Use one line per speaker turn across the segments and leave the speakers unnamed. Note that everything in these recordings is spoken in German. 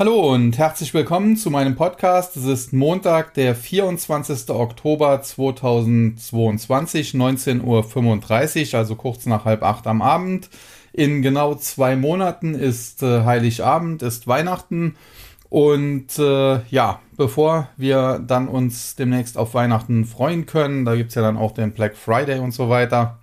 Hallo und herzlich willkommen zu meinem Podcast. Es ist Montag, der 24. Oktober 2022, 19.35 Uhr, also kurz nach halb acht am Abend. In genau zwei Monaten ist äh, Heiligabend, ist Weihnachten. Und äh, ja, bevor wir dann uns demnächst auf Weihnachten freuen können, da gibt es ja dann auch den Black Friday und so weiter,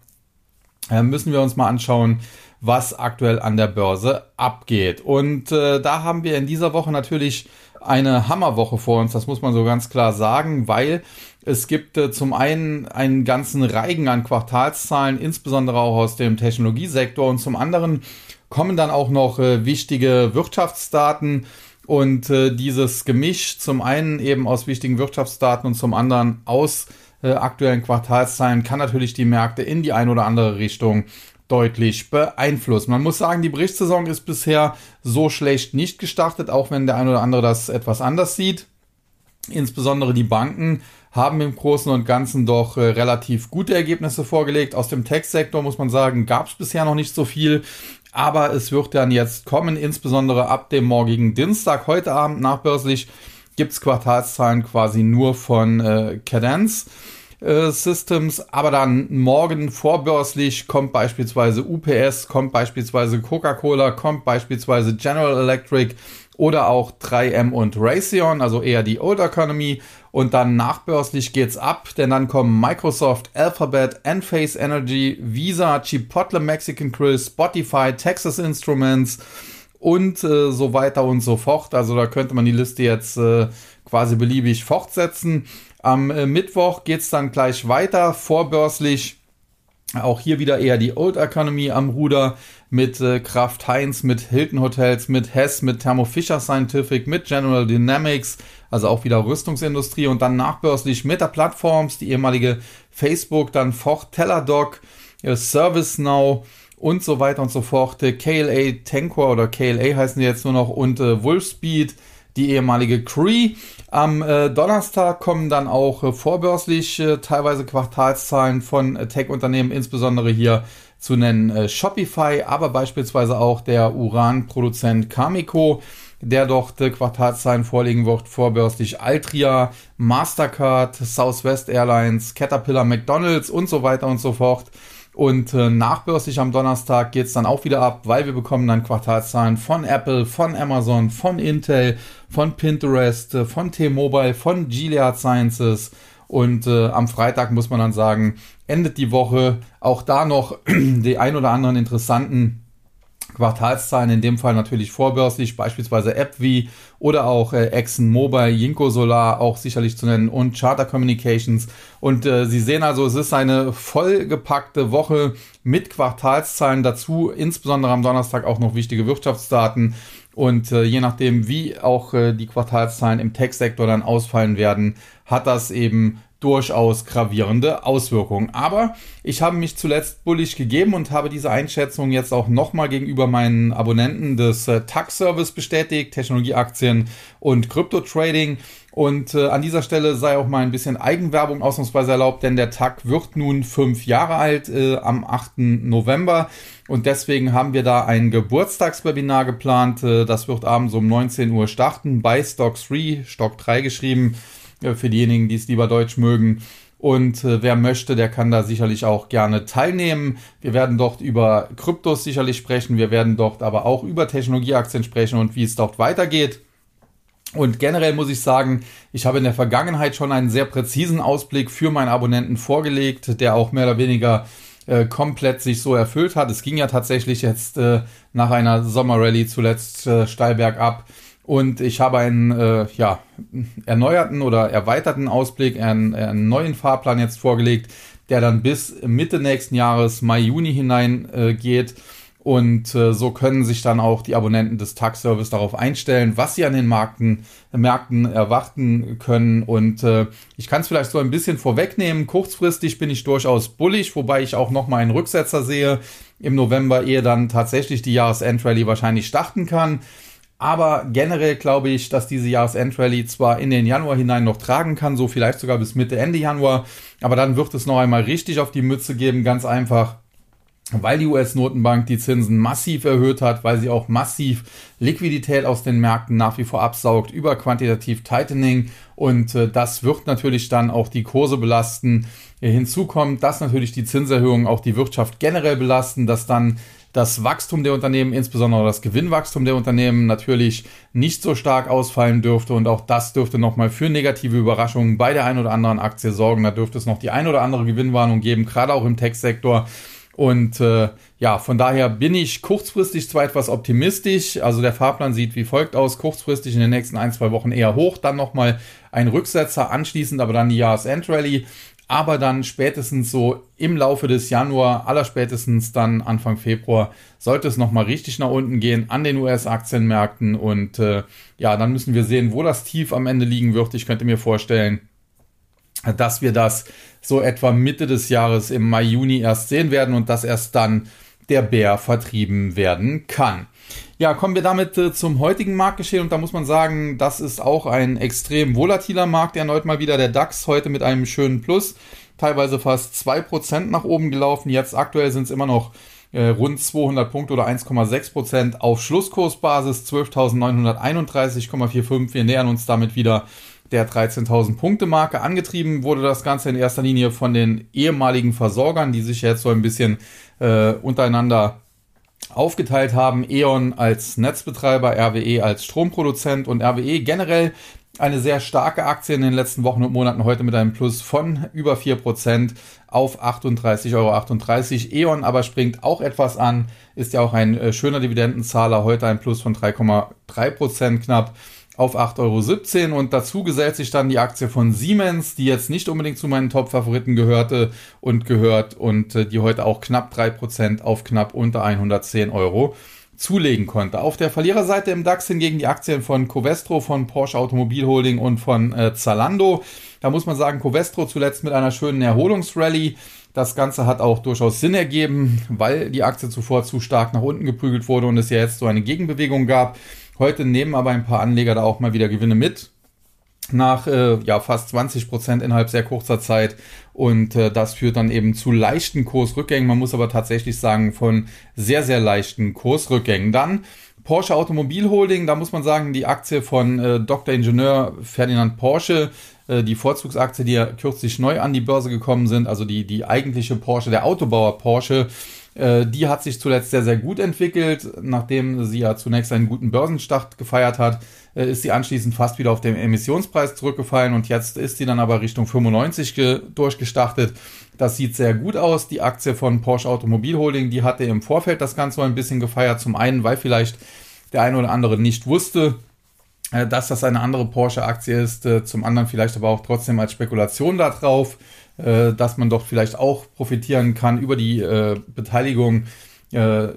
müssen wir uns mal anschauen, was aktuell an der Börse abgeht. Und äh, da haben wir in dieser Woche natürlich eine Hammerwoche vor uns, das muss man so ganz klar sagen, weil es gibt äh, zum einen einen ganzen Reigen an Quartalszahlen, insbesondere auch aus dem Technologiesektor und zum anderen kommen dann auch noch äh, wichtige Wirtschaftsdaten und äh, dieses Gemisch zum einen eben aus wichtigen Wirtschaftsdaten und zum anderen aus äh, aktuellen Quartalszahlen kann natürlich die Märkte in die eine oder andere Richtung deutlich beeinflusst. Man muss sagen, die Berichtssaison ist bisher so schlecht nicht gestartet, auch wenn der ein oder andere das etwas anders sieht. Insbesondere die Banken haben im Großen und Ganzen doch äh, relativ gute Ergebnisse vorgelegt. Aus dem Tech-Sektor muss man sagen, gab es bisher noch nicht so viel. Aber es wird dann jetzt kommen, insbesondere ab dem morgigen Dienstag, heute Abend nachbörslich, gibt es Quartalszahlen quasi nur von äh, Cadence. Äh, Systems, aber dann morgen vorbörslich kommt beispielsweise UPS, kommt beispielsweise Coca-Cola, kommt beispielsweise General Electric oder auch 3M und Raytheon, also eher die Old Economy. Und dann nachbörslich geht's ab, denn dann kommen Microsoft, Alphabet, Enphase Energy, Visa, Chipotle Mexican Grill, Spotify, Texas Instruments und äh, so weiter und so fort. Also da könnte man die Liste jetzt äh, quasi beliebig fortsetzen. Am äh, Mittwoch geht's dann gleich weiter, vorbörslich. Auch hier wieder eher die Old Economy am Ruder mit äh, Kraft Heinz, mit Hilton Hotels, mit Hess, mit Thermo Fisher Scientific, mit General Dynamics, also auch wieder Rüstungsindustrie und dann nachbörslich Meta Platforms, die ehemalige Facebook, dann Ford Teladoc, äh, ServiceNow und so weiter und so fort, äh, KLA Tankor oder KLA heißen die jetzt nur noch und äh, Wolfspeed, die ehemalige Cree. Am äh, Donnerstag kommen dann auch äh, vorbörslich äh, teilweise Quartalszahlen von äh, Tech-Unternehmen, insbesondere hier zu nennen Shopify, aber beispielsweise auch der Uran-Produzent Cameco, der dort Quartalszahlen vorlegen wird, vorbörslich Altria, Mastercard, Southwest Airlines, Caterpillar, McDonalds und so weiter und so fort. Und äh, nachbörslich am Donnerstag geht's dann auch wieder ab, weil wir bekommen dann Quartalszahlen von Apple, von Amazon, von Intel, von Pinterest, äh, von T-Mobile, von Gilead Sciences. Und äh, am Freitag muss man dann sagen, endet die Woche auch da noch die ein oder anderen interessanten Quartalszahlen, in dem Fall natürlich vorbörslich, beispielsweise AppV oder auch äh, ExxonMobil, Jinko Solar auch sicherlich zu nennen und Charter Communications. Und äh, Sie sehen also, es ist eine vollgepackte Woche mit Quartalszahlen dazu, insbesondere am Donnerstag auch noch wichtige Wirtschaftsdaten. Und äh, je nachdem, wie auch äh, die Quartalszahlen im Tech-Sektor dann ausfallen werden, hat das eben durchaus gravierende Auswirkungen. Aber ich habe mich zuletzt bullig gegeben und habe diese Einschätzung jetzt auch nochmal gegenüber meinen Abonnenten des äh, TAG-Service bestätigt, Technologieaktien und Krypto-Trading. Und äh, an dieser Stelle sei auch mal ein bisschen Eigenwerbung ausnahmsweise erlaubt, denn der TAG wird nun fünf Jahre alt äh, am 8. November. Und deswegen haben wir da ein Geburtstagswebinar geplant. Äh, das wird abends um 19 Uhr starten bei Stock 3, Stock 3 geschrieben für diejenigen, die es lieber Deutsch mögen. Und äh, wer möchte, der kann da sicherlich auch gerne teilnehmen. Wir werden dort über Kryptos sicherlich sprechen. Wir werden dort aber auch über Technologieaktien sprechen und wie es dort weitergeht. Und generell muss ich sagen, ich habe in der Vergangenheit schon einen sehr präzisen Ausblick für meine Abonnenten vorgelegt, der auch mehr oder weniger äh, komplett sich so erfüllt hat. Es ging ja tatsächlich jetzt äh, nach einer Sommerrallye zuletzt äh, steil bergab. Und ich habe einen äh, ja, erneuerten oder erweiterten Ausblick, einen, einen neuen Fahrplan jetzt vorgelegt, der dann bis Mitte nächsten Jahres, Mai, Juni hinein äh, geht. Und äh, so können sich dann auch die Abonnenten des Tax-Service darauf einstellen, was sie an den Markten, Märkten erwarten können. Und äh, ich kann es vielleicht so ein bisschen vorwegnehmen. Kurzfristig bin ich durchaus bullig, wobei ich auch noch mal einen Rücksetzer sehe im November, ehe dann tatsächlich die Jahresendrallye wahrscheinlich starten kann. Aber generell glaube ich, dass diese Jahresendrallye zwar in den Januar hinein noch tragen kann, so vielleicht sogar bis Mitte, Ende Januar, aber dann wird es noch einmal richtig auf die Mütze geben, ganz einfach, weil die US-Notenbank die Zinsen massiv erhöht hat, weil sie auch massiv Liquidität aus den Märkten nach wie vor absaugt über quantitativ Tightening und äh, das wird natürlich dann auch die Kurse belasten. Hinzu kommt, dass natürlich die Zinserhöhungen auch die Wirtschaft generell belasten, dass dann das Wachstum der Unternehmen, insbesondere das Gewinnwachstum der Unternehmen, natürlich nicht so stark ausfallen dürfte. Und auch das dürfte nochmal für negative Überraschungen bei der ein oder anderen Aktie sorgen. Da dürfte es noch die ein oder andere Gewinnwarnung geben, gerade auch im Tech-Sektor. Und äh, ja, von daher bin ich kurzfristig zwar etwas optimistisch. Also der Fahrplan sieht wie folgt aus. Kurzfristig in den nächsten ein, zwei Wochen eher hoch, dann nochmal ein Rücksetzer, anschließend aber dann die Jahresendrally aber dann spätestens so im Laufe des Januar, allerspätestens dann Anfang Februar, sollte es nochmal richtig nach unten gehen an den US-Aktienmärkten und äh, ja, dann müssen wir sehen, wo das Tief am Ende liegen wird. Ich könnte mir vorstellen, dass wir das so etwa Mitte des Jahres im Mai, Juni erst sehen werden und dass erst dann der Bär vertrieben werden kann. Ja, kommen wir damit äh, zum heutigen Marktgeschehen und da muss man sagen, das ist auch ein extrem volatiler Markt. Erneut mal wieder der DAX heute mit einem schönen Plus, teilweise fast 2% nach oben gelaufen. Jetzt aktuell sind es immer noch äh, rund 200 Punkte oder 1,6% auf Schlusskursbasis 12.931,45. Wir nähern uns damit wieder der 13.000 Punkte Marke. Angetrieben wurde das Ganze in erster Linie von den ehemaligen Versorgern, die sich jetzt so ein bisschen äh, untereinander aufgeteilt haben. E.ON als Netzbetreiber, RWE als Stromproduzent und RWE generell eine sehr starke Aktie in den letzten Wochen und Monaten heute mit einem Plus von über 4% auf 38,38 Euro. E.ON aber springt auch etwas an, ist ja auch ein äh, schöner Dividendenzahler, heute ein Plus von 3,3% knapp auf 8,17 Euro und dazu gesellt sich dann die Aktie von Siemens, die jetzt nicht unbedingt zu meinen Top-Favoriten gehörte und gehört und äh, die heute auch knapp 3% auf knapp unter 110 Euro zulegen konnte. Auf der Verliererseite im DAX hingegen die Aktien von Covestro, von Porsche Automobil Holding und von äh, Zalando. Da muss man sagen, Covestro zuletzt mit einer schönen Erholungsrallye. Das Ganze hat auch durchaus Sinn ergeben, weil die Aktie zuvor zu stark nach unten geprügelt wurde und es ja jetzt so eine Gegenbewegung gab. Heute nehmen aber ein paar Anleger da auch mal wieder Gewinne mit. Nach äh, ja, fast 20 Prozent innerhalb sehr kurzer Zeit. Und äh, das führt dann eben zu leichten Kursrückgängen. Man muss aber tatsächlich sagen, von sehr, sehr leichten Kursrückgängen. Dann Porsche Automobil Holding, da muss man sagen, die Aktie von äh, Dr. Ingenieur Ferdinand Porsche, äh, die Vorzugsaktie, die ja kürzlich neu an die Börse gekommen sind, also die, die eigentliche Porsche, der Autobauer Porsche, die hat sich zuletzt sehr, sehr gut entwickelt. Nachdem sie ja zunächst einen guten Börsenstart gefeiert hat, äh, ist sie anschließend fast wieder auf den Emissionspreis zurückgefallen und jetzt ist sie dann aber Richtung 95 durchgestartet. Das sieht sehr gut aus. Die Aktie von Porsche Automobil Holding, die hatte im Vorfeld das Ganze ein bisschen gefeiert. Zum einen, weil vielleicht der eine oder andere nicht wusste, äh, dass das eine andere Porsche-Aktie ist. Zum anderen vielleicht aber auch trotzdem als Spekulation darauf äh, dass man doch vielleicht auch profitieren kann über die äh, Beteiligung. Äh,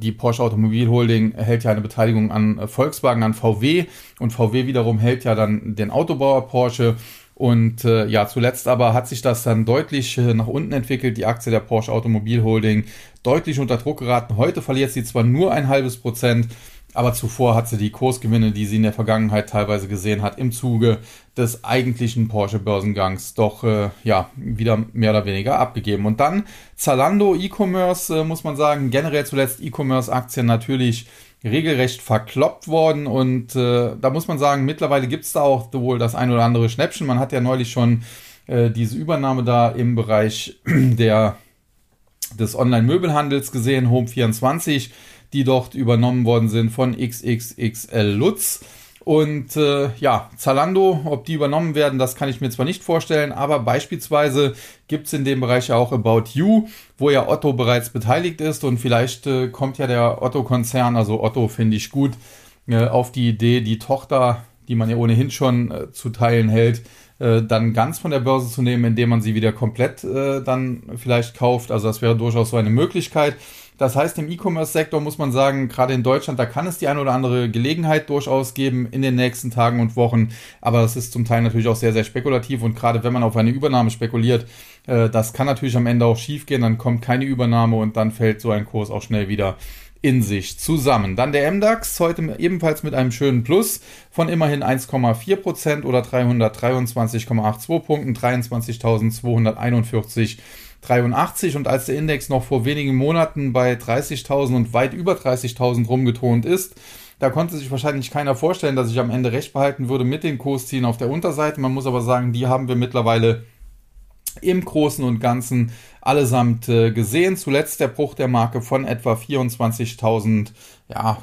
die Porsche Automobil Holding hält ja eine Beteiligung an Volkswagen, an VW und VW wiederum hält ja dann den Autobauer Porsche. Und äh, ja, zuletzt aber hat sich das dann deutlich äh, nach unten entwickelt, die Aktie der Porsche Automobil Holding deutlich unter Druck geraten. Heute verliert sie zwar nur ein halbes Prozent, aber zuvor hat sie die Kursgewinne, die sie in der Vergangenheit teilweise gesehen hat, im Zuge des eigentlichen Porsche-Börsengangs doch äh, ja wieder mehr oder weniger abgegeben. Und dann Zalando E-Commerce, äh, muss man sagen, generell zuletzt E-Commerce-Aktien natürlich regelrecht verkloppt worden. Und äh, da muss man sagen, mittlerweile gibt es da auch wohl das ein oder andere Schnäppchen. Man hat ja neulich schon äh, diese Übernahme da im Bereich der, des Online-Möbelhandels gesehen, Home24 die dort übernommen worden sind von XXXL Lutz. Und äh, ja, Zalando, ob die übernommen werden, das kann ich mir zwar nicht vorstellen, aber beispielsweise gibt es in dem Bereich ja auch About You, wo ja Otto bereits beteiligt ist und vielleicht äh, kommt ja der Otto-Konzern, also Otto finde ich gut, äh, auf die Idee, die Tochter, die man ja ohnehin schon äh, zu teilen hält, äh, dann ganz von der Börse zu nehmen, indem man sie wieder komplett äh, dann vielleicht kauft. Also das wäre durchaus so eine Möglichkeit. Das heißt, im E-Commerce-Sektor muss man sagen, gerade in Deutschland, da kann es die eine oder andere Gelegenheit durchaus geben in den nächsten Tagen und Wochen. Aber das ist zum Teil natürlich auch sehr, sehr spekulativ. Und gerade wenn man auf eine Übernahme spekuliert, äh, das kann natürlich am Ende auch schiefgehen. Dann kommt keine Übernahme und dann fällt so ein Kurs auch schnell wieder in sich zusammen. Dann der MDAX heute ebenfalls mit einem schönen Plus von immerhin 1,4% oder 323,82 Punkten, 23.241 83 und als der Index noch vor wenigen Monaten bei 30.000 und weit über 30.000 rumgetont ist, da konnte sich wahrscheinlich keiner vorstellen, dass ich am Ende recht behalten würde mit den Kurszielen auf der Unterseite. Man muss aber sagen, die haben wir mittlerweile im Großen und Ganzen allesamt äh, gesehen. Zuletzt der Bruch der Marke von etwa 24.500 ja,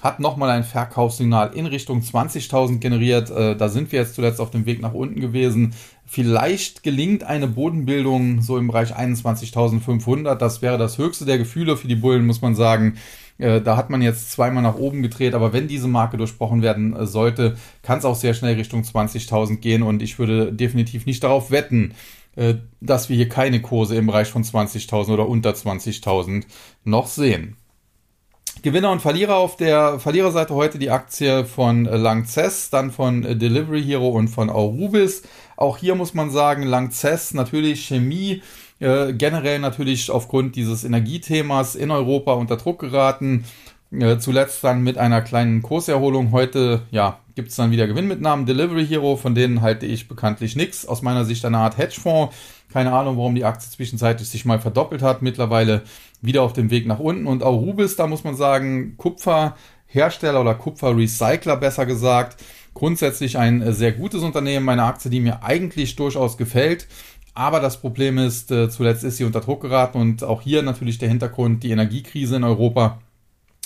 hat nochmal ein Verkaufssignal in Richtung 20.000 generiert. Äh, da sind wir jetzt zuletzt auf dem Weg nach unten gewesen. Vielleicht gelingt eine Bodenbildung so im Bereich 21.500. Das wäre das höchste der Gefühle für die Bullen, muss man sagen. Äh, da hat man jetzt zweimal nach oben gedreht, aber wenn diese Marke durchbrochen werden äh, sollte, kann es auch sehr schnell Richtung 20.000 gehen und ich würde definitiv nicht darauf wetten, dass wir hier keine Kurse im Bereich von 20.000 oder unter 20.000 noch sehen. Gewinner und Verlierer auf der Verliererseite heute die Aktie von Langzess, dann von Delivery Hero und von Aurubis. Auch hier muss man sagen, Langzess natürlich Chemie äh, generell natürlich aufgrund dieses Energiethemas in Europa unter Druck geraten. Äh, zuletzt dann mit einer kleinen Kurserholung. Heute ja, gibt es dann wieder Gewinnmitnahmen. Delivery Hero, von denen halte ich bekanntlich nichts. Aus meiner Sicht eine Art Hedgefonds. Keine Ahnung, warum die Aktie zwischenzeitlich sich mal verdoppelt hat. Mittlerweile wieder auf dem Weg nach unten. Und auch Rubis, da muss man sagen, Kupferhersteller oder Kupferrecycler besser gesagt. Grundsätzlich ein sehr gutes Unternehmen, meine Aktie, die mir eigentlich durchaus gefällt. Aber das Problem ist, äh, zuletzt ist sie unter Druck geraten und auch hier natürlich der Hintergrund die Energiekrise in Europa.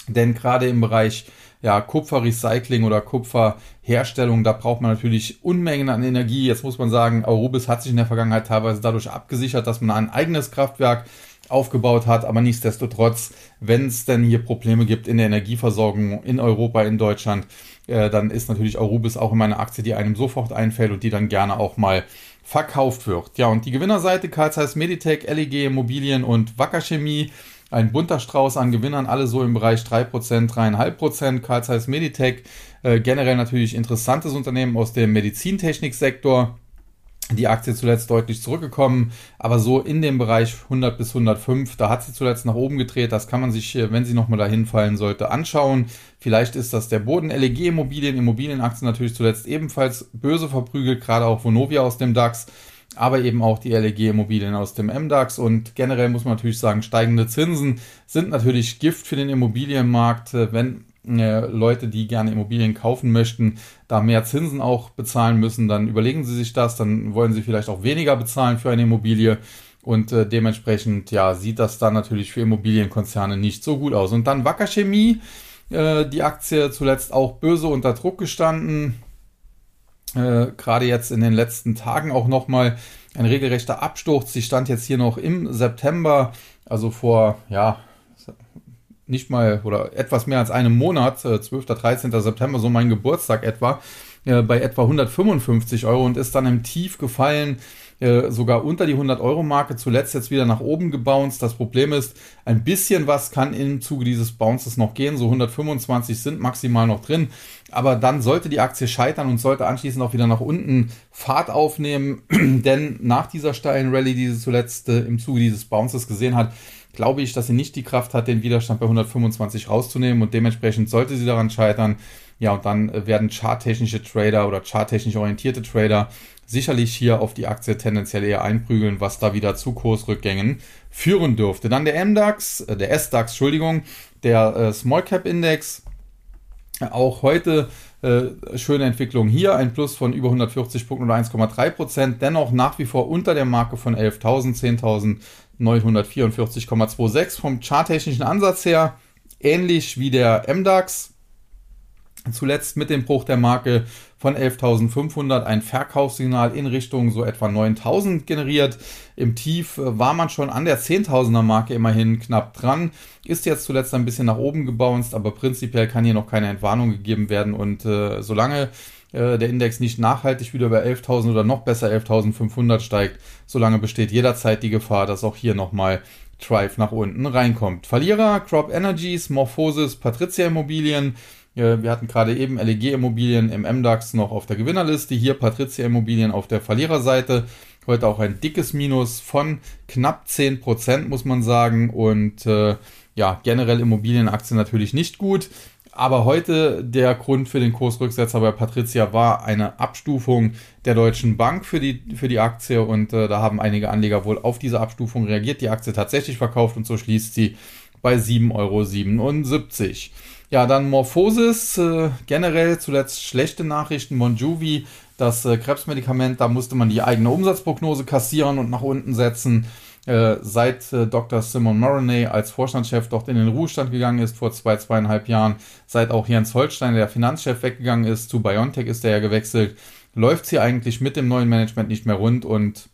Denn gerade im Bereich ja, Kupferrecycling oder Kupferherstellung, da braucht man natürlich Unmengen an Energie. Jetzt muss man sagen, Aurubis hat sich in der Vergangenheit teilweise dadurch abgesichert, dass man ein eigenes Kraftwerk aufgebaut hat. Aber nichtsdestotrotz, wenn es denn hier Probleme gibt in der Energieversorgung in Europa, in Deutschland, äh, dann ist natürlich Aurubis auch immer eine Aktie, die einem sofort einfällt und die dann gerne auch mal verkauft wird. Ja, und die Gewinnerseite, Karl Zeiss Meditech, LEG Immobilien und Wacker Chemie. Ein bunter Strauß an Gewinnern, alle so im Bereich 3%, 3,5%. Karl Zeiss Meditech, äh, generell natürlich interessantes Unternehmen aus dem Medizintechniksektor die Aktie zuletzt deutlich zurückgekommen, aber so in dem Bereich 100 bis 105, da hat sie zuletzt nach oben gedreht. Das kann man sich, äh, wenn sie nochmal dahin fallen sollte, anschauen. Vielleicht ist das der Boden. LEG Immobilien, Immobilienaktien natürlich zuletzt ebenfalls böse verprügelt, gerade auch Vonovia aus dem DAX, aber eben auch die LEG Immobilien aus dem MDAX. Und generell muss man natürlich sagen, steigende Zinsen sind natürlich Gift für den Immobilienmarkt, wenn äh, Leute, die gerne Immobilien kaufen möchten, da mehr Zinsen auch bezahlen müssen, dann überlegen sie sich das, dann wollen sie vielleicht auch weniger bezahlen für eine Immobilie. Und äh, dementsprechend ja sieht das dann natürlich für Immobilienkonzerne nicht so gut aus. Und dann Wacker Chemie, äh, die Aktie zuletzt auch böse unter Druck gestanden, äh, gerade jetzt in den letzten Tagen auch nochmal ein regelrechter Absturz. Sie stand jetzt hier noch im September, also vor ja nicht mal oder etwas mehr als einem Monat, äh, 12. 13. September, so mein Geburtstag etwa, äh, bei etwa 155 Euro und ist dann im Tief gefallen, äh, sogar unter die 100-Euro-Marke, zuletzt jetzt wieder nach oben gebounced. Das Problem ist, ein bisschen was kann im Zuge dieses Bounces noch gehen, so 125 sind maximal noch drin, aber dann sollte die Aktie scheitern und sollte anschließend auch wieder nach unten Fahrt aufnehmen, denn nach dieser steilen Rallye, die sie zuletzt äh, im Zuge dieses Bounces gesehen hat, glaube ich, dass sie nicht die Kraft hat, den Widerstand bei 125 rauszunehmen und dementsprechend sollte sie daran scheitern. Ja, und dann äh, werden charttechnische Trader oder charttechnisch orientierte Trader sicherlich hier auf die Aktie tendenziell eher einprügeln, was da wieder zu Kursrückgängen führen dürfte. Dann der MDAX, äh, der SDAX, Entschuldigung, der äh, Small Cap Index. Auch heute äh, schöne Entwicklung hier, ein Plus von über 140 Punkten oder 1,3 Prozent, dennoch nach wie vor unter der Marke von 11.000, 10.000 944,26 vom charttechnischen Ansatz her ähnlich wie der MDAX. Zuletzt mit dem Bruch der Marke von 11.500 ein Verkaufssignal in Richtung so etwa 9.000 generiert. Im Tief äh, war man schon an der 10.000er Marke immerhin knapp dran. Ist jetzt zuletzt ein bisschen nach oben gebounced, aber prinzipiell kann hier noch keine Entwarnung gegeben werden. Und äh, solange äh, der Index nicht nachhaltig wieder bei 11.000 oder noch besser 11.500 steigt, solange besteht jederzeit die Gefahr, dass auch hier nochmal Drive nach unten reinkommt. Verlierer, Crop Energies, Morphosis, Patricia Immobilien. Äh, wir hatten gerade eben LEG Immobilien im MDAX noch auf der Gewinnerliste. Hier Patricia Immobilien auf der Verliererseite. Heute auch ein dickes Minus von knapp 10%, muss man sagen. Und äh, ja, generell Immobilienaktien natürlich nicht gut. Aber heute der Grund für den Kursrücksetzer bei Patricia war eine Abstufung der Deutschen Bank für die, für die Aktie und äh, da haben einige Anleger wohl auf diese Abstufung reagiert, die Aktie tatsächlich verkauft und so schließt sie bei 7,77 Euro. Ja, dann Morphosis, äh, generell zuletzt schlechte Nachrichten. Monjuvi, das äh, Krebsmedikament, da musste man die eigene Umsatzprognose kassieren und nach unten setzen. Äh, seit äh, Dr. Simon Moroney als Vorstandschef dort in den Ruhestand gegangen ist vor zwei, zweieinhalb Jahren, seit auch Jens Holstein, der Finanzchef, weggegangen ist, zu BioNTech ist er ja gewechselt, läuft sie eigentlich mit dem neuen Management nicht mehr rund und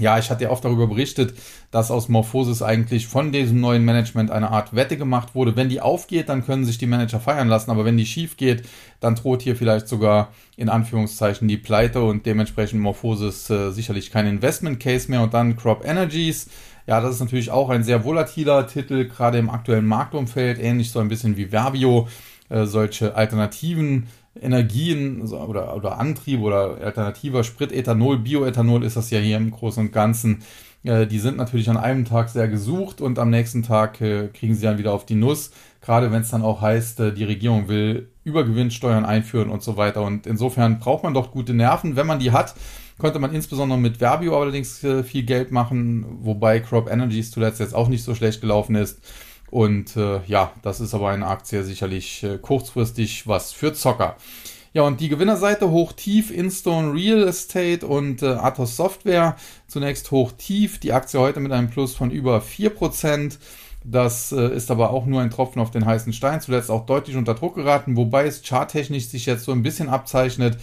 ja, ich hatte ja oft darüber berichtet, dass aus Morphosis eigentlich von diesem neuen Management eine Art Wette gemacht wurde. Wenn die aufgeht, dann können sich die Manager feiern lassen, aber wenn die schief geht, dann droht hier vielleicht sogar in Anführungszeichen die Pleite und dementsprechend Morphosis äh, sicherlich kein Investment Case mehr und dann Crop Energies. Ja, das ist natürlich auch ein sehr volatiler Titel, gerade im aktuellen Marktumfeld, ähnlich so ein bisschen wie Verbio. Äh, solche alternativen Energien oder, oder Antrieb oder alternativer Sprit, Ethanol, Bioethanol ist das ja hier im Großen und Ganzen. Äh, die sind natürlich an einem Tag sehr gesucht und am nächsten Tag äh, kriegen sie dann wieder auf die Nuss. Gerade wenn es dann auch heißt, äh, die Regierung will Übergewinnsteuern einführen und so weiter. Und insofern braucht man doch gute Nerven. Wenn man die hat, könnte man insbesondere mit Verbio allerdings viel Geld machen, wobei Crop Energies zuletzt jetzt auch nicht so schlecht gelaufen ist. Und äh, ja, das ist aber eine Aktie sicherlich äh, kurzfristig was für Zocker. Ja, und die Gewinnerseite hoch-tief, Instone Real Estate und äh, Atos Software. Zunächst hoch-tief, die Aktie heute mit einem Plus von über 4%. Das äh, ist aber auch nur ein Tropfen auf den heißen Stein. Zuletzt auch deutlich unter Druck geraten, wobei es charttechnisch sich jetzt so ein bisschen abzeichnet,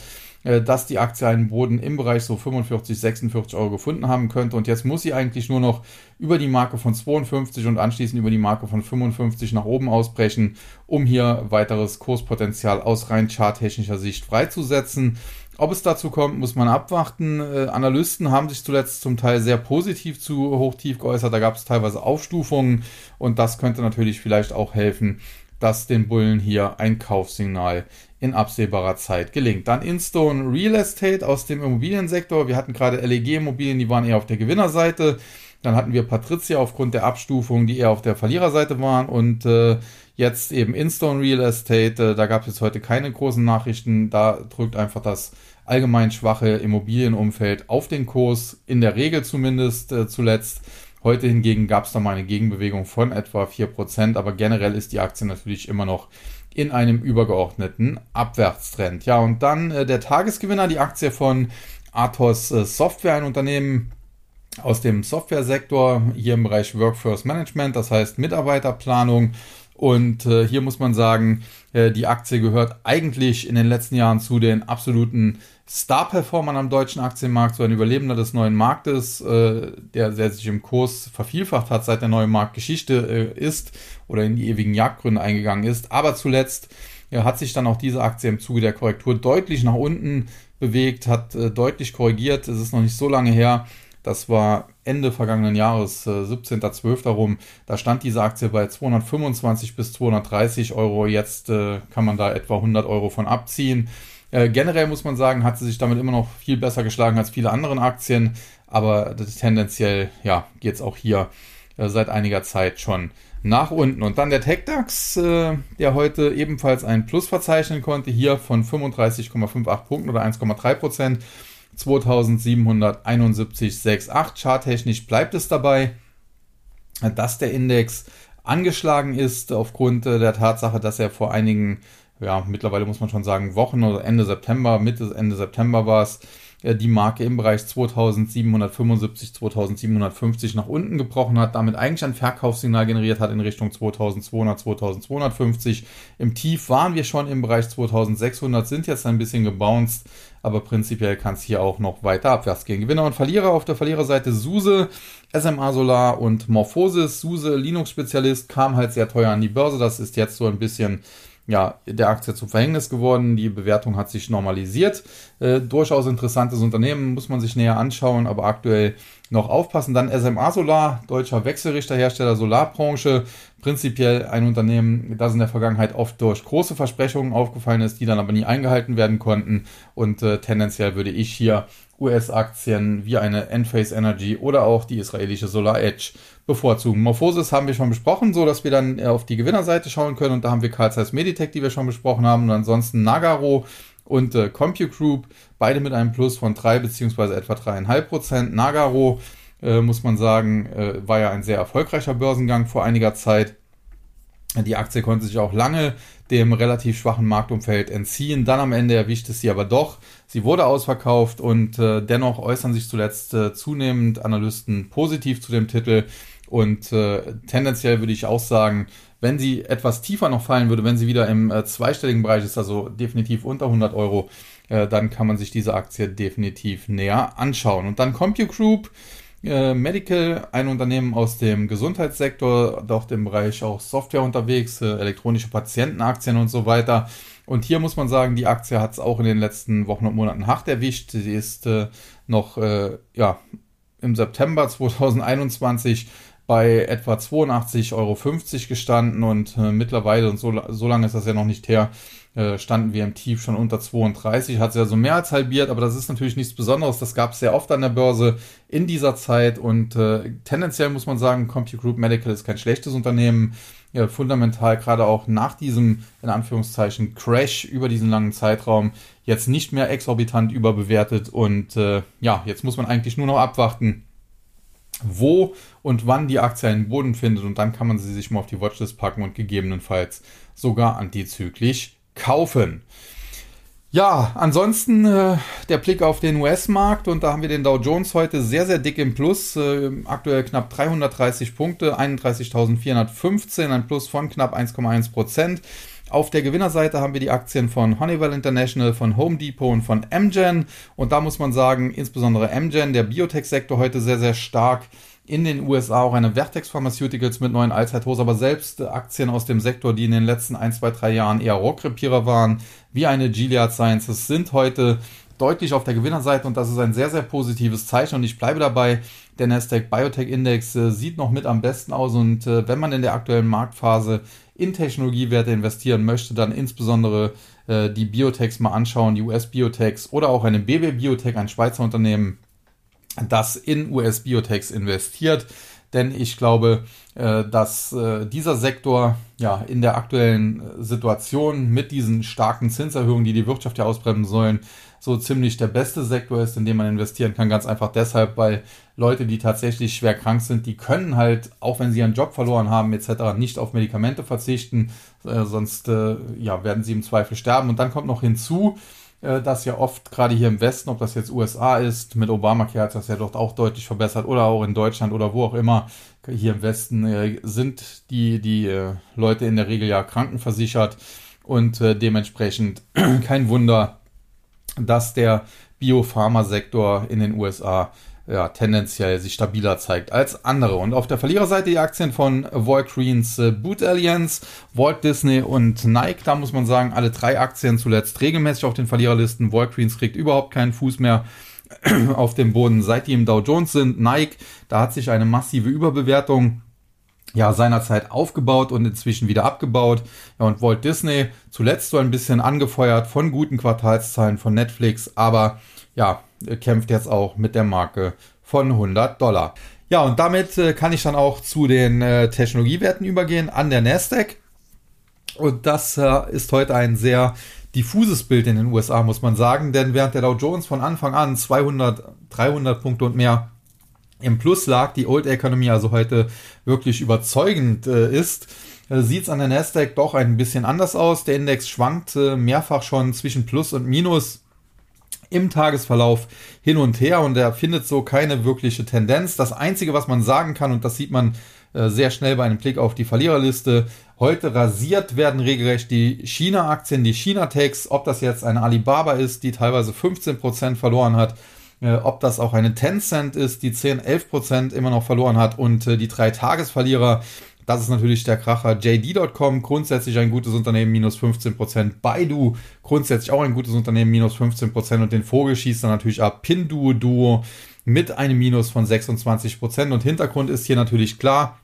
dass die Aktie einen Boden im Bereich so 45, 46 Euro gefunden haben könnte. Und jetzt muss sie eigentlich nur noch über die Marke von 52 und anschließend über die Marke von 55 nach oben ausbrechen, um hier weiteres Kurspotenzial aus rein charttechnischer Sicht freizusetzen. Ob es dazu kommt, muss man abwarten. Äh, Analysten haben sich zuletzt zum Teil sehr positiv zu Hochtief geäußert. Da gab es teilweise Aufstufungen und das könnte natürlich vielleicht auch helfen, dass den Bullen hier ein Kaufsignal in absehbarer Zeit gelingt. Dann Instone Real Estate aus dem Immobiliensektor. Wir hatten gerade LEG Immobilien, die waren eher auf der Gewinnerseite. Dann hatten wir Patricia aufgrund der Abstufung, die eher auf der Verliererseite waren. Und äh, jetzt eben Instone Real Estate. Äh, da gab es jetzt heute keine großen Nachrichten. Da drückt einfach das allgemein schwache Immobilienumfeld auf den Kurs, in der Regel zumindest äh, zuletzt. Heute hingegen gab es da mal eine Gegenbewegung von etwa 4%, aber generell ist die Aktie natürlich immer noch in einem übergeordneten Abwärtstrend. Ja, und dann äh, der Tagesgewinner, die Aktie von Athos äh, Software, ein Unternehmen aus dem Softwaresektor, hier im Bereich Workforce Management, das heißt Mitarbeiterplanung. Und äh, hier muss man sagen, äh, die Aktie gehört eigentlich in den letzten Jahren zu den absoluten Star-Performern am deutschen Aktienmarkt, so ein Überlebender des neuen Marktes, äh, der, der sich im Kurs vervielfacht hat, seit der neue Markt Geschichte äh, ist oder in die ewigen Jagdgründe eingegangen ist. Aber zuletzt ja, hat sich dann auch diese Aktie im Zuge der Korrektur deutlich nach unten bewegt, hat äh, deutlich korrigiert. Es ist noch nicht so lange her. Das war Ende vergangenen Jahres, äh, 17.12. darum. Da stand diese Aktie bei 225 bis 230 Euro. Jetzt äh, kann man da etwa 100 Euro von abziehen. Äh, generell muss man sagen, hat sie sich damit immer noch viel besser geschlagen als viele andere Aktien, aber tendenziell ja, geht es auch hier äh, seit einiger Zeit schon nach unten. Und dann der TechDAX, äh, der heute ebenfalls ein Plus verzeichnen konnte, hier von 35,58 Punkten oder 1,3 Prozent. 2771,68. Charttechnisch bleibt es dabei, dass der Index angeschlagen ist aufgrund äh, der Tatsache, dass er vor einigen ja, mittlerweile muss man schon sagen, Wochen oder Ende September, Mitte, Ende September war es, äh, die Marke im Bereich 2775, 2750 nach unten gebrochen hat, damit eigentlich ein Verkaufssignal generiert hat in Richtung 2200, 2250. Im Tief waren wir schon im Bereich 2600, sind jetzt ein bisschen gebounced, aber prinzipiell kann es hier auch noch weiter abwärts gehen. Gewinner und Verlierer auf der Verliererseite SUSE, SMA Solar und Morphosis. SUSE, Linux-Spezialist, kam halt sehr teuer an die Börse. Das ist jetzt so ein bisschen ja, der Aktie zum Verhängnis geworden. Die Bewertung hat sich normalisiert. Äh, durchaus interessantes Unternehmen, muss man sich näher anschauen, aber aktuell noch aufpassen. Dann SMA Solar, deutscher Wechselrichterhersteller Solarbranche, prinzipiell ein Unternehmen, das in der Vergangenheit oft durch große Versprechungen aufgefallen ist, die dann aber nie eingehalten werden konnten. Und äh, tendenziell würde ich hier US-Aktien wie eine Enphase Energy oder auch die israelische Solar Edge bevorzugen. Morphosis haben wir schon besprochen, so dass wir dann auf die Gewinnerseite schauen können. Und da haben wir Carl Zeiss Meditech, die wir schon besprochen haben. Und ansonsten Nagaro und äh, CompuGroup, beide mit einem Plus von 3 bzw. etwa 3,5 Prozent. Nagaro, äh, muss man sagen, äh, war ja ein sehr erfolgreicher Börsengang vor einiger Zeit. Die Aktie konnte sich auch lange dem relativ schwachen Marktumfeld entziehen. Dann am Ende erwischte sie aber doch. Sie wurde ausverkauft und äh, dennoch äußern sich zuletzt äh, zunehmend Analysten positiv zu dem Titel. Und äh, tendenziell würde ich auch sagen, wenn sie etwas tiefer noch fallen würde, wenn sie wieder im äh, zweistelligen Bereich ist, also definitiv unter 100 Euro, äh, dann kann man sich diese Aktie definitiv näher anschauen. Und dann CompuGroup. Äh, Medical, ein Unternehmen aus dem Gesundheitssektor, dort im Bereich auch Software unterwegs, äh, elektronische Patientenaktien und so weiter. Und hier muss man sagen, die Aktie hat es auch in den letzten Wochen und Monaten hart erwischt. Sie ist äh, noch äh, ja, im September 2021 bei etwa 82,50 Euro gestanden und äh, mittlerweile, und so, so lange ist das ja noch nicht her, äh, standen wir im Tief schon unter 32, hat sich also mehr als halbiert, aber das ist natürlich nichts Besonderes. Das gab es sehr oft an der Börse in dieser Zeit und äh, tendenziell muss man sagen, CompuGroup Medical ist kein schlechtes Unternehmen. Ja, fundamental gerade auch nach diesem, in Anführungszeichen, Crash über diesen langen Zeitraum jetzt nicht mehr exorbitant überbewertet und äh, ja, jetzt muss man eigentlich nur noch abwarten, wo und wann die Aktie einen Boden findet und dann kann man sie sich mal auf die Watchlist packen und gegebenenfalls sogar antizyklisch kaufen. Ja, ansonsten äh, der Blick auf den US-Markt und da haben wir den Dow Jones heute sehr, sehr dick im Plus. Äh, aktuell knapp 330 Punkte, 31.415, ein Plus von knapp 1,1 Prozent. Auf der Gewinnerseite haben wir die Aktien von Honeywell International, von Home Depot und von Amgen. Und da muss man sagen, insbesondere Amgen, der Biotech-Sektor heute sehr, sehr stark. In den USA auch eine Vertex Pharmaceuticals mit neuen Allzeithochs, aber selbst Aktien aus dem Sektor, die in den letzten ein, zwei, drei Jahren eher Rohrkrepierer waren, wie eine Gilead Sciences, sind heute deutlich auf der Gewinnerseite und das ist ein sehr, sehr positives Zeichen und ich bleibe dabei. Der Nasdaq Biotech Index äh, sieht noch mit am besten aus und äh, wenn man in der aktuellen Marktphase in Technologiewerte investieren möchte, dann insbesondere äh, die Biotechs mal anschauen, die US-Biotechs oder auch eine BB Biotech, ein Schweizer Unternehmen, das in US-Biotechs investiert. Denn ich glaube, äh, dass äh, dieser Sektor ja in der aktuellen äh, Situation mit diesen starken Zinserhöhungen, die die Wirtschaft ja ausbremsen sollen, so ziemlich der beste Sektor ist, in dem man investieren kann. Ganz einfach deshalb, weil Leute, die tatsächlich schwer krank sind, die können halt, auch wenn sie ihren Job verloren haben etc., nicht auf Medikamente verzichten, äh, sonst äh, ja, werden sie im Zweifel sterben. Und dann kommt noch hinzu, äh, dass ja oft gerade hier im Westen, ob das jetzt USA ist, mit Obamacare hat das ja dort auch deutlich verbessert oder auch in Deutschland oder wo auch immer, hier im Westen äh, sind die, die äh, Leute in der Regel ja krankenversichert und dementsprechend kein Wunder, dass der Biopharmasektor in den USA ja, tendenziell sich stabiler zeigt als andere. Und auf der Verliererseite die Aktien von Walgreens äh, Boot Alliance, Walt Disney und Nike. Da muss man sagen, alle drei Aktien zuletzt regelmäßig auf den Verliererlisten. Walgreens kriegt überhaupt keinen Fuß mehr auf dem Boden, seit die im Dow Jones sind. Nike, da hat sich eine massive Überbewertung ja, seinerzeit aufgebaut und inzwischen wieder abgebaut. Ja, und Walt Disney zuletzt so ein bisschen angefeuert von guten Quartalszahlen von Netflix, aber ja, kämpft jetzt auch mit der Marke von 100 Dollar. Ja, und damit äh, kann ich dann auch zu den äh, Technologiewerten übergehen an der Nasdaq. Und das äh, ist heute ein sehr diffuses Bild in den USA, muss man sagen, denn während der Dow Jones von Anfang an 200, 300 Punkte und mehr im Plus lag, die Old Economy also heute wirklich überzeugend äh, ist, äh, sieht es an der Nasdaq doch ein bisschen anders aus. Der Index schwankt äh, mehrfach schon zwischen Plus und Minus im Tagesverlauf hin und her und er findet so keine wirkliche Tendenz. Das Einzige, was man sagen kann, und das sieht man äh, sehr schnell bei einem Blick auf die Verliererliste, heute rasiert werden regelrecht die China-Aktien, die China-Techs, ob das jetzt eine Alibaba ist, die teilweise 15% verloren hat, äh, ob das auch eine Tencent ist, die 10, 11 Prozent immer noch verloren hat und äh, die drei Tagesverlierer, Das ist natürlich der Kracher. JD.com, grundsätzlich ein gutes Unternehmen, minus 15%. Baidu, grundsätzlich auch ein gutes Unternehmen, minus 15%. Und den Vogel schießt dann natürlich ab. Pinduo Duo mit einem Minus von 26%. Und Hintergrund ist hier natürlich klar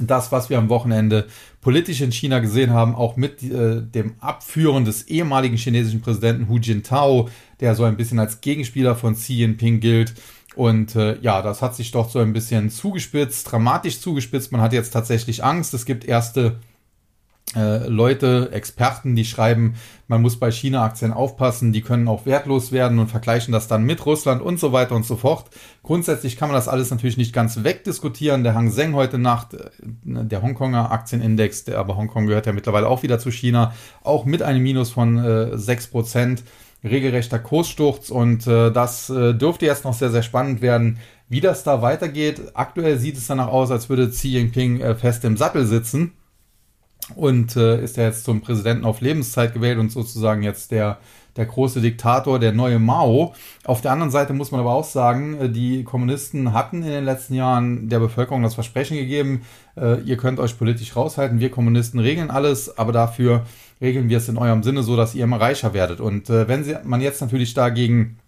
das, was wir am Wochenende politisch in China gesehen haben, auch mit äh, dem Abführen des ehemaligen chinesischen Präsidenten Hu Jintao, der so ein bisschen als Gegenspieler von Xi Jinping gilt. Und äh, ja, das hat sich doch so ein bisschen zugespitzt, dramatisch zugespitzt. Man hat jetzt tatsächlich Angst. Es gibt erste Leute, Experten, die schreiben, man muss bei China-Aktien aufpassen, die können auch wertlos werden und vergleichen das dann mit Russland und so weiter und so fort. Grundsätzlich kann man das alles natürlich nicht ganz wegdiskutieren. Der Hang Seng heute Nacht, äh, der Hongkonger Aktienindex, der aber Hongkong gehört ja mittlerweile auch wieder zu China, auch mit einem Minus von äh, 6%, regelrechter Kurssturz und äh, das äh, dürfte jetzt noch sehr, sehr spannend werden, wie das da weitergeht. Aktuell sieht es danach aus, als würde Xi Jinping äh, fest im Sattel sitzen und äh, ist ja jetzt zum Präsidenten auf Lebenszeit gewählt und sozusagen jetzt der, der große Diktator, der neue Mao. Auf der anderen Seite muss man aber auch sagen, äh, die Kommunisten hatten in den letzten Jahren der Bevölkerung das Versprechen gegeben, äh, ihr könnt euch politisch raushalten, wir Kommunisten regeln alles, aber dafür regeln wir es in eurem Sinne so, dass ihr immer reicher werdet. Und äh, wenn sie, man jetzt natürlich dagegen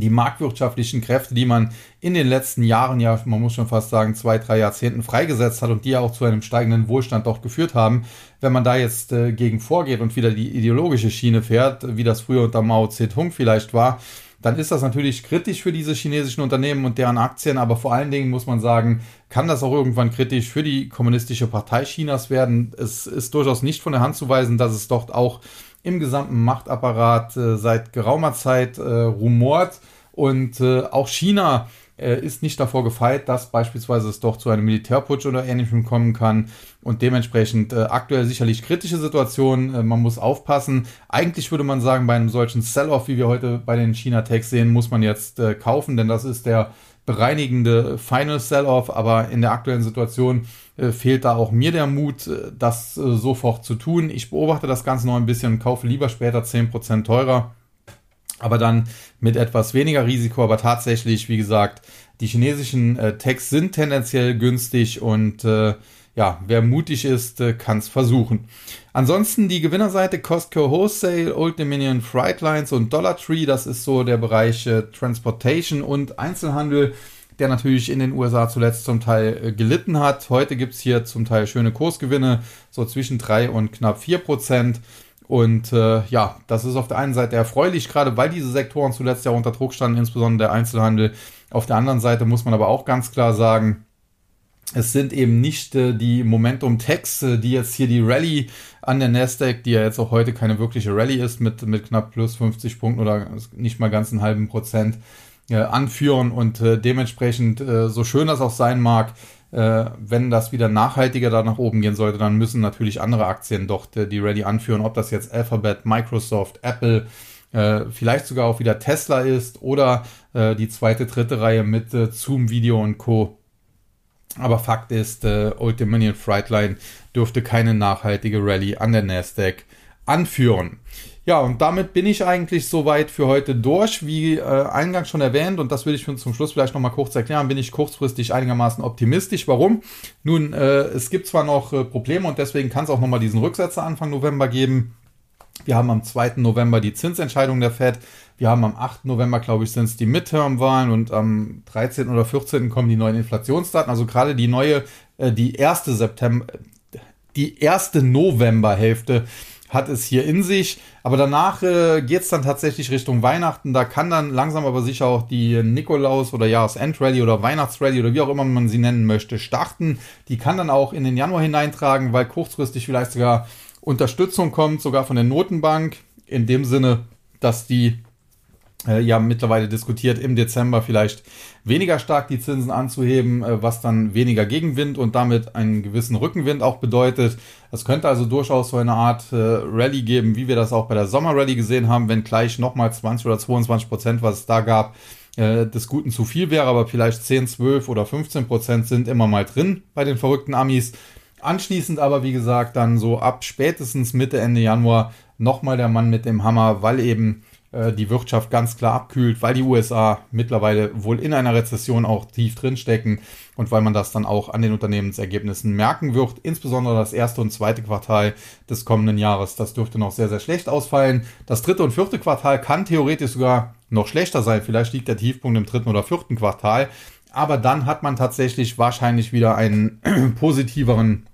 die marktwirtschaftlichen Kräfte, die man in den letzten Jahren, ja, man muss schon fast sagen, zwei, drei Jahrzehnten freigesetzt hat und die ja auch zu einem steigenden Wohlstand doch geführt haben, wenn man da jetzt äh, gegen vorgeht und wieder die ideologische Schiene fährt, wie das früher unter Mao Zedong vielleicht war, dann ist das natürlich kritisch für diese chinesischen Unternehmen und deren Aktien, aber vor allen Dingen muss man sagen, kann das auch irgendwann kritisch für die kommunistische Partei Chinas werden. Es ist durchaus nicht von der Hand zu weisen, dass es dort auch im gesamten Machtapparat äh, seit geraumer Zeit äh, rumort. Und äh, auch China äh, ist nicht davor gefeit, dass beispielsweise es doch zu einem Militärputsch oder ähnlichem kommen kann. Und dementsprechend äh, aktuell sicherlich kritische Situation. Äh, man muss aufpassen. Eigentlich würde man sagen, bei einem solchen Sell-off, wie wir heute bei den China-Tags sehen, muss man jetzt kaufen, denn das ist der bereinigende Final Sell-off, aber in der aktuellen Situation äh, fehlt da auch mir der Mut, äh, das äh, sofort zu tun. Ich beobachte das Ganze noch ein bisschen und kaufe lieber später 10% teurer, aber dann mit etwas weniger Risiko. Aber tatsächlich, wie gesagt, die chinesischen äh, Techs sind tendenziell günstig und äh, ja, wer mutig ist, äh, kann es versuchen. Ansonsten die Gewinnerseite Costco Wholesale, Old Dominion Freight Lines und Dollar Tree, das ist so der Bereich äh, Transportation und Einzelhandel der natürlich in den USA zuletzt zum Teil äh, gelitten hat. Heute gibt es hier zum Teil schöne Kursgewinne, so zwischen 3 und knapp 4 Prozent. Und äh, ja, das ist auf der einen Seite erfreulich, gerade weil diese Sektoren zuletzt ja unter Druck standen, insbesondere der Einzelhandel. Auf der anderen Seite muss man aber auch ganz klar sagen, es sind eben nicht äh, die Momentum Techs, äh, die jetzt hier die Rallye an der Nasdaq, die ja jetzt auch heute keine wirkliche Rallye ist, mit, mit knapp plus 50 Punkten oder nicht mal ganz einen halben Prozent, äh, anführen und äh, dementsprechend, äh, so schön das auch sein mag, äh, wenn das wieder nachhaltiger da nach oben gehen sollte, dann müssen natürlich andere Aktien doch die, Ready anführen, ob das jetzt Alphabet, Microsoft, Apple, vielleicht sogar auch wieder Tesla ist oder die zweite, dritte Reihe mit Zoom Video und Co. Aber Fakt ist, äh, Old Dominion Frightline dürfte keine nachhaltige Rallye an der Nasdaq anführen. Ja, und damit bin ich eigentlich soweit für heute durch. Wie äh, eingangs schon erwähnt, und das will ich zum Schluss vielleicht nochmal kurz erklären, bin ich kurzfristig einigermaßen optimistisch. Warum? Nun, äh, es gibt zwar noch äh, Probleme und deswegen kann es auch nochmal diesen Rücksetzer Anfang November geben. Wir haben am 2. November die Zinsentscheidung der Fed. Wir haben am 8. November, glaube ich, sind es die Midterm-Wahlen und am 13. oder 14. kommen die neuen Inflationsdaten. Also gerade die neue, äh, die erste September, die erste Novemberhälfte hat es hier in sich. Aber danach äh, geht es dann tatsächlich Richtung Weihnachten. Da kann dann langsam aber sicher auch die Nikolaus- oder Jahresendrallye oder Weihnachtsrallye oder wie auch immer man sie nennen möchte, starten. Die kann dann auch in den Januar hineintragen, weil kurzfristig vielleicht sogar Unterstützung kommt, sogar von der Notenbank. In dem Sinne, dass die ja mittlerweile diskutiert, im Dezember vielleicht weniger stark die Zinsen anzuheben, äh, was dann weniger Gegenwind und damit einen gewissen Rückenwind auch bedeutet. Es könnte also durchaus so eine Art äh, Rallye geben, wie wir das auch bei der Sommerrallye gesehen haben, wenn gleich nochmal 20 oder 22 Prozent, was es da gab, äh, des Guten zu viel wäre, aber vielleicht 10, 12 oder 15 Prozent sind immer mal drin bei den verrückten Amis. Anschließend aber, wie gesagt, dann so ab spätestens Mitte, Ende Januar nochmal der Mann mit dem Hammer, weil eben äh, die Wirtschaft ganz klar abkühlt, weil die USA mittlerweile wohl in einer Rezession auch tief drinstecken und weil man das dann auch an den Unternehmensergebnissen merken wird. Insbesondere das erste und zweite Quartal des kommenden Jahres, das dürfte noch sehr, sehr schlecht ausfallen. Das dritte und vierte Quartal kann theoretisch sogar noch schlechter sein. Vielleicht liegt der Tiefpunkt im dritten oder vierten Quartal. Aber dann hat man tatsächlich wahrscheinlich wieder einen positiveren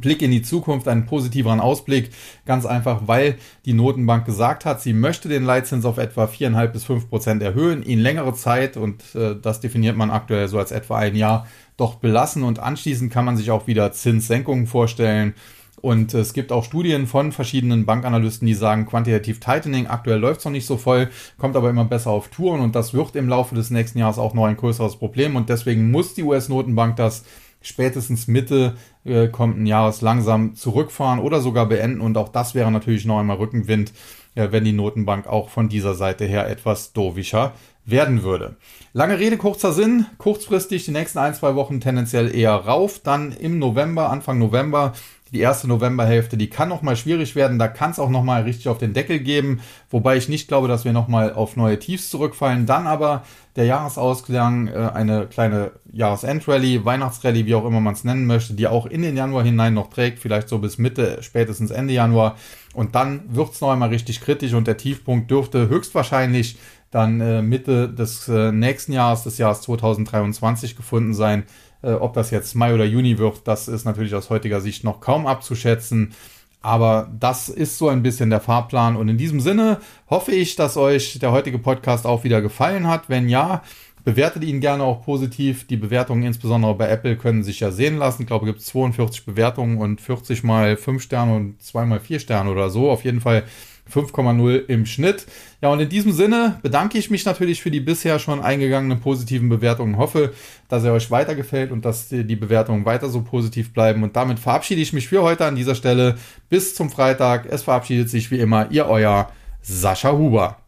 Blick in die Zukunft, einen positiveren Ausblick. Ganz einfach, weil die Notenbank gesagt hat, sie möchte den Leitzins auf etwa 4,5 bis 5 Prozent erhöhen, ihn längere Zeit, und äh, das definiert man aktuell so als etwa ein Jahr, doch belassen. Und anschließend kann man sich auch wieder Zinssenkungen vorstellen. Und es gibt auch Studien von verschiedenen Bankanalysten, die sagen, Quantitative Tightening, aktuell läuft es noch nicht so voll, kommt aber immer besser auf Touren und das wird im Laufe des nächsten Jahres auch noch ein größeres Problem. Und deswegen muss die US-Notenbank das spätestens Mitte äh, kommenden Jahres langsam zurückfahren oder sogar beenden. Und auch das wäre natürlich noch einmal Rückenwind, äh, wenn die Notenbank auch von dieser Seite her etwas dovischer werden würde. Lange Rede, kurzer Sinn. Kurzfristig die nächsten ein, zwei Wochen tendenziell eher rauf. Dann im November, Anfang November, die erste Novemberhälfte, die kann noch mal schwierig werden. Da kann es auch noch mal richtig auf den Deckel geben. Wobei ich nicht glaube, dass wir noch mal auf neue Tiefs zurückfallen. Dann aber der Jahresausklang, äh, eine kleine Jahresendrallye, Weihnachtsrallye, wie auch immer man es nennen möchte, die auch in den Januar hinein noch trägt, vielleicht so bis Mitte, spätestens Ende Januar. Und dann wird es noch einmal richtig kritisch und der Tiefpunkt dürfte höchstwahrscheinlich dann äh, Mitte des äh, nächsten Jahres, des Jahres 2023 gefunden sein. Äh, ob das jetzt Mai oder Juni wird, das ist natürlich aus heutiger Sicht noch kaum abzuschätzen. Aber das ist so ein bisschen der Fahrplan. Und in diesem Sinne hoffe ich, dass euch der heutige Podcast auch wieder gefallen hat. Wenn ja, bewertet ihn gerne auch positiv. Die Bewertungen insbesondere bei Apple können sich ja sehen lassen. Ich glaube, es gibt 42 Bewertungen und 40 mal 5 Sterne und 2 mal 4 Sterne oder so. Auf jeden Fall 5,0 im Schnitt. Ja, und in diesem Sinne bedanke ich mich natürlich für die bisher schon eingegangenen positiven Bewertungen. Hoffe, dass er euch weitergefällt und dass die Bewertungen weiter so positiv bleiben. Und damit verabschiede ich mich für heute an dieser Stelle. Bis zum Freitag. Es verabschiedet sich wie immer Ihr euer Sascha Huber.